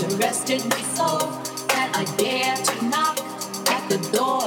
to rest in my soul that I dare to knock at the door.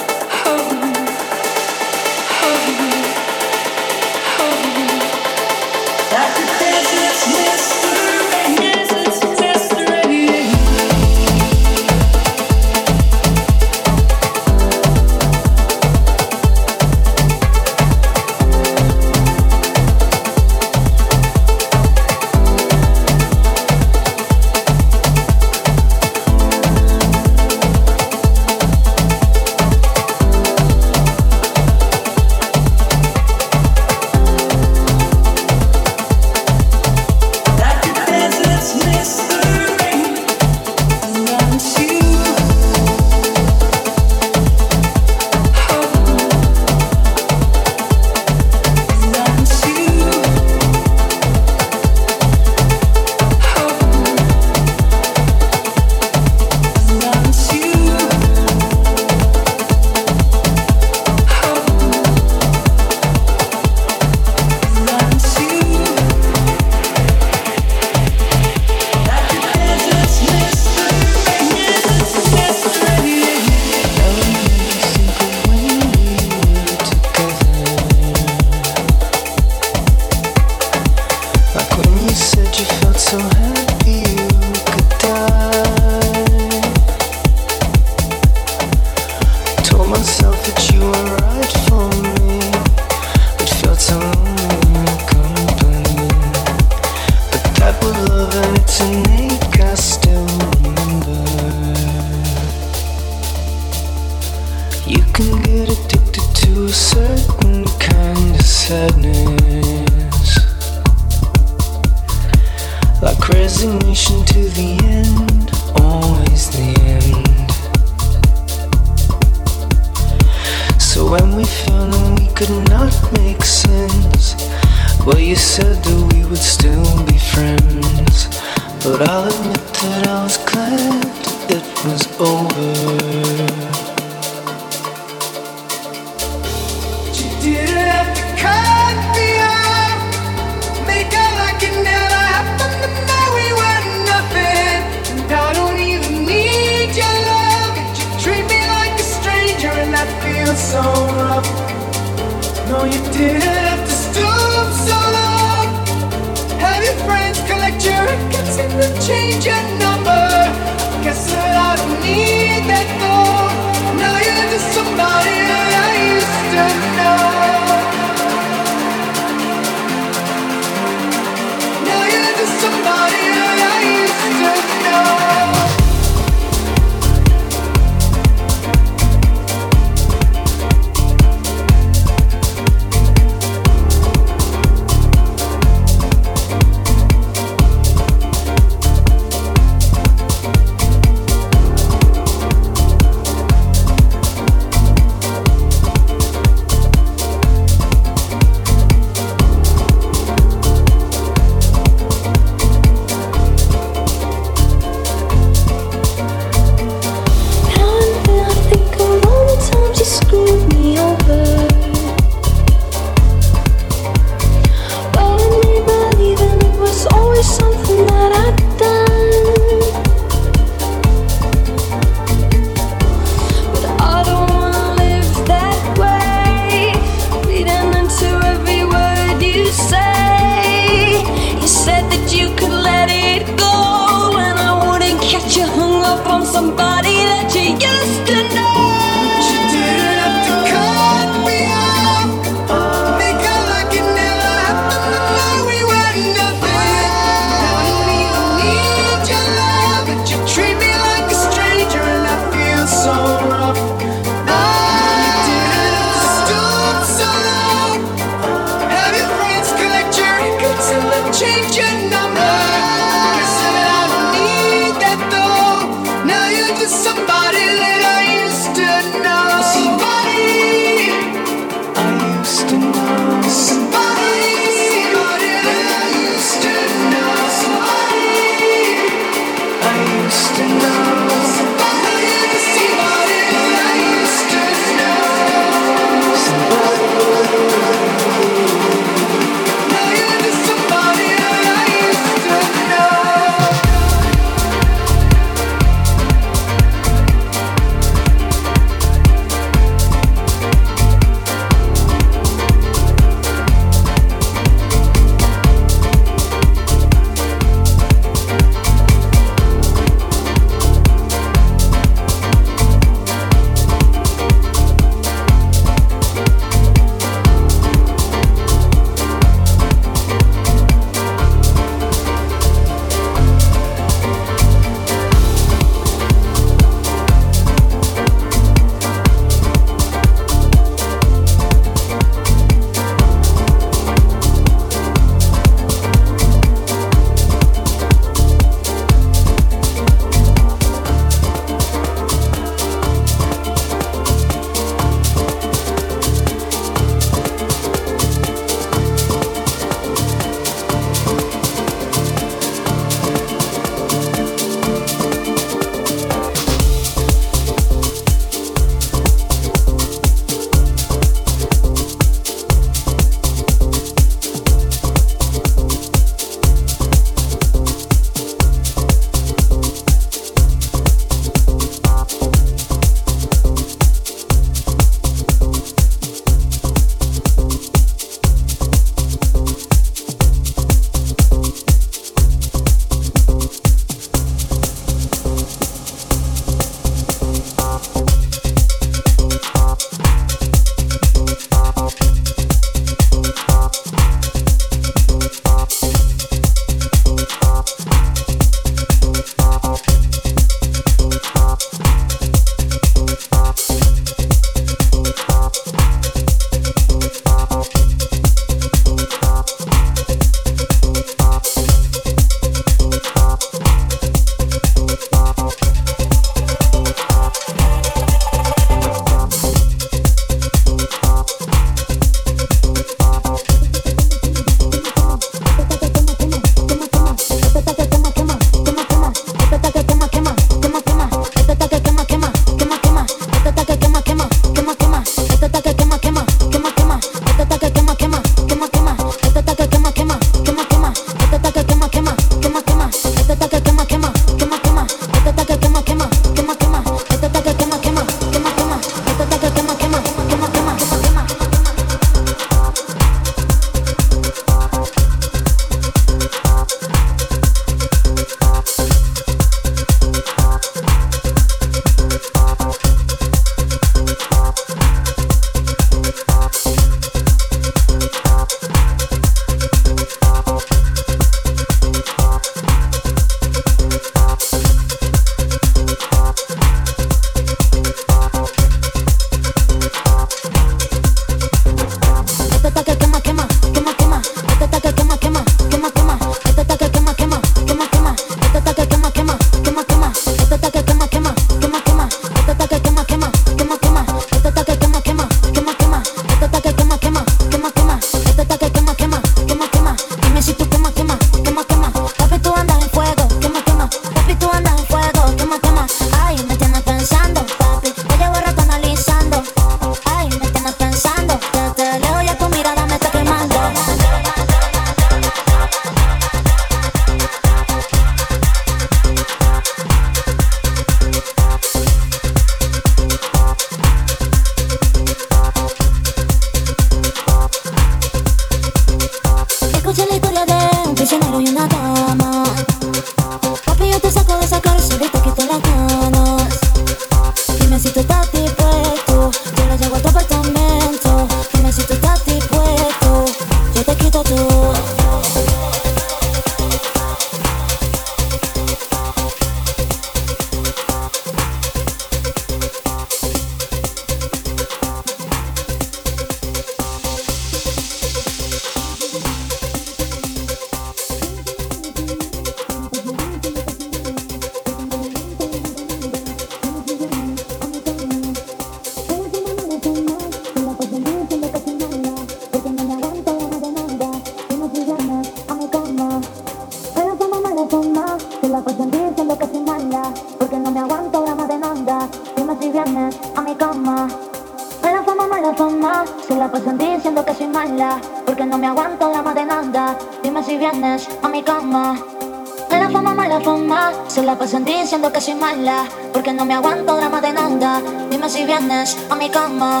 me paso en ti siendo que soy mala Porque no me aguanto drama de nada. Dime si vienes a mi cama.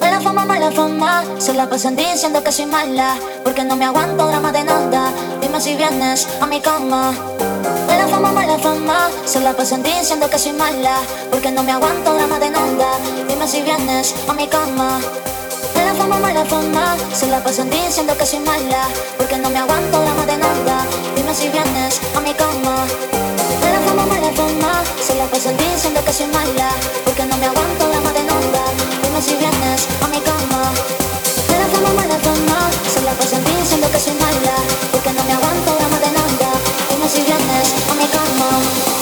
Mala fama, mala fama Se la paso en ti siendo que soy mala Porque no me aguanto drama de nada. Dime si vienes a mi cama. Mala fama, mala fama Se la paso en ti siendo que soy mala Porque no me aguanto drama de nada. Dime si vienes a mi cama. Mala fama, mala fama Se la paso en ti siendo que soy mala Porque no me aguanto drama de nada. Dime si vienes a mi cama. Se la pasa el día que soy mala Porque no me aguanto la madre onda Dime si vienes a mi cama. Mala fama, mala fama Se la pasa el día diciendo que soy mala Porque no me aguanto la madre onda Dime si vienes a mi cama.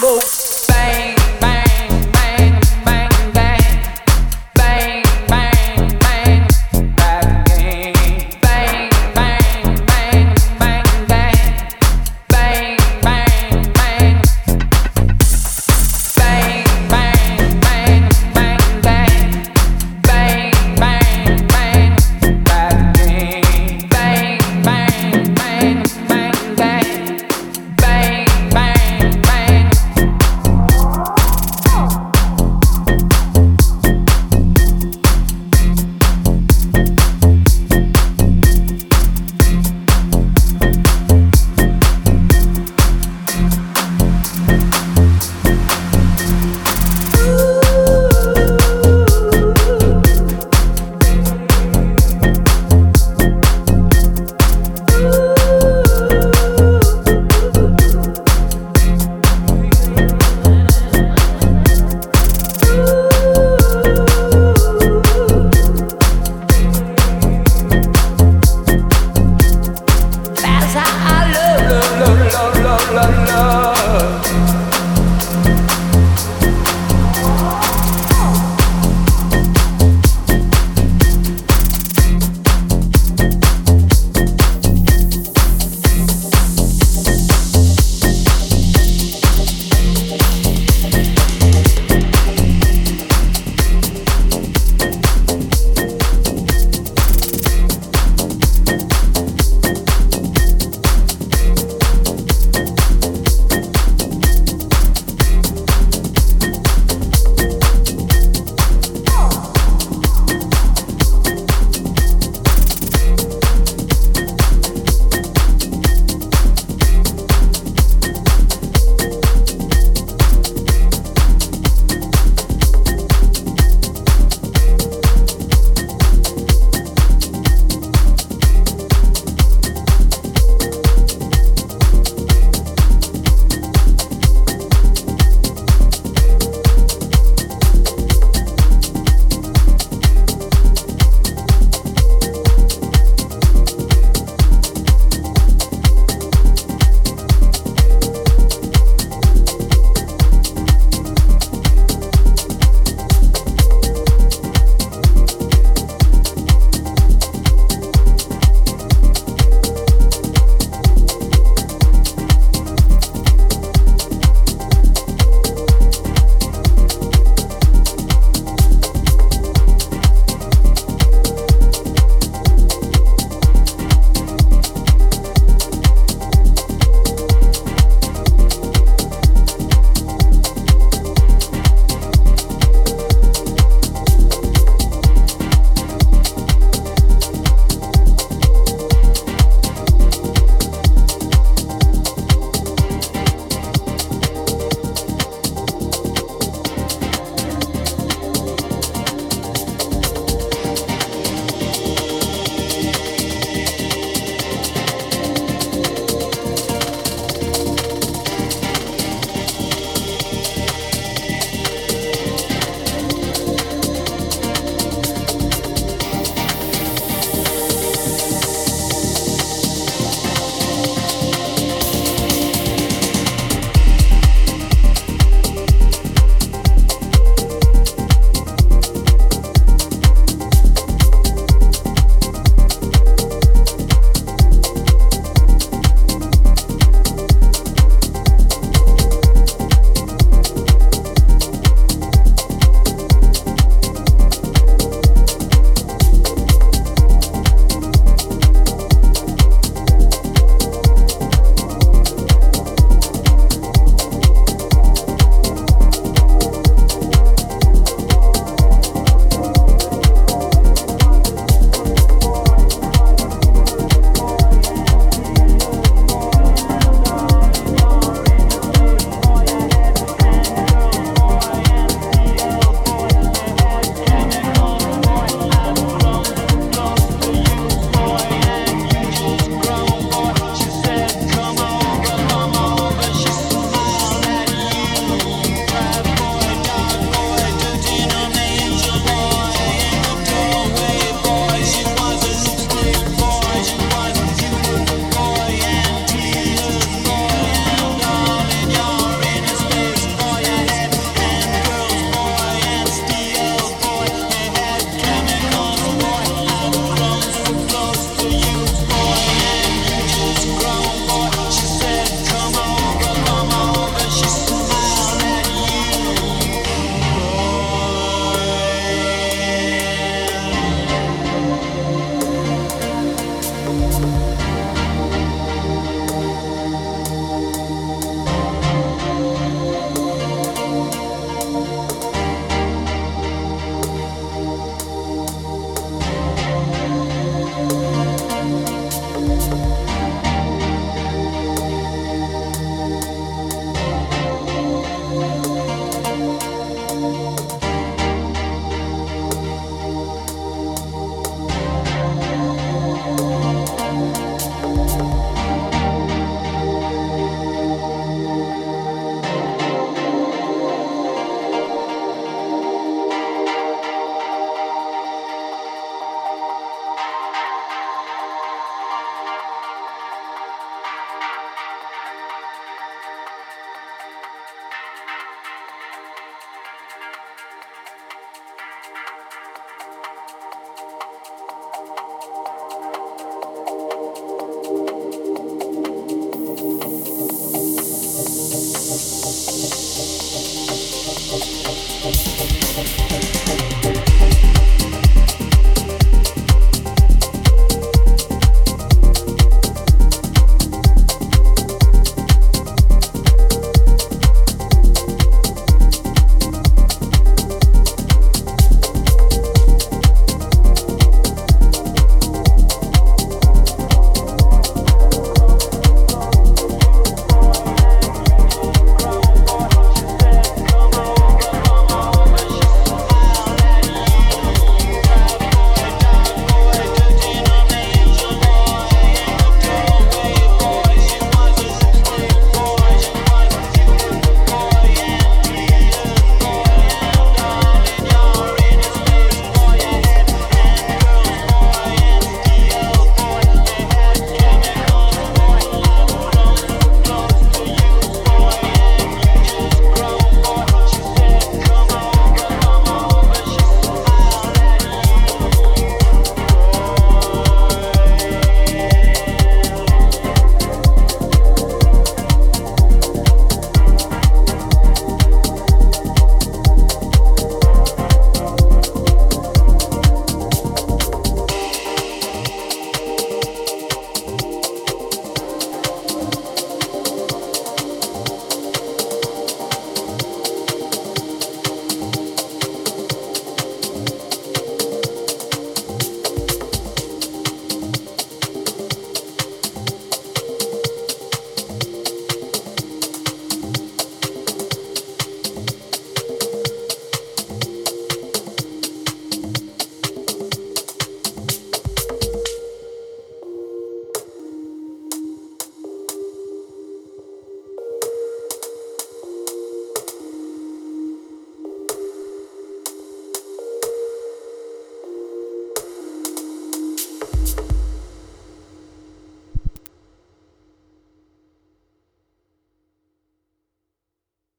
Go.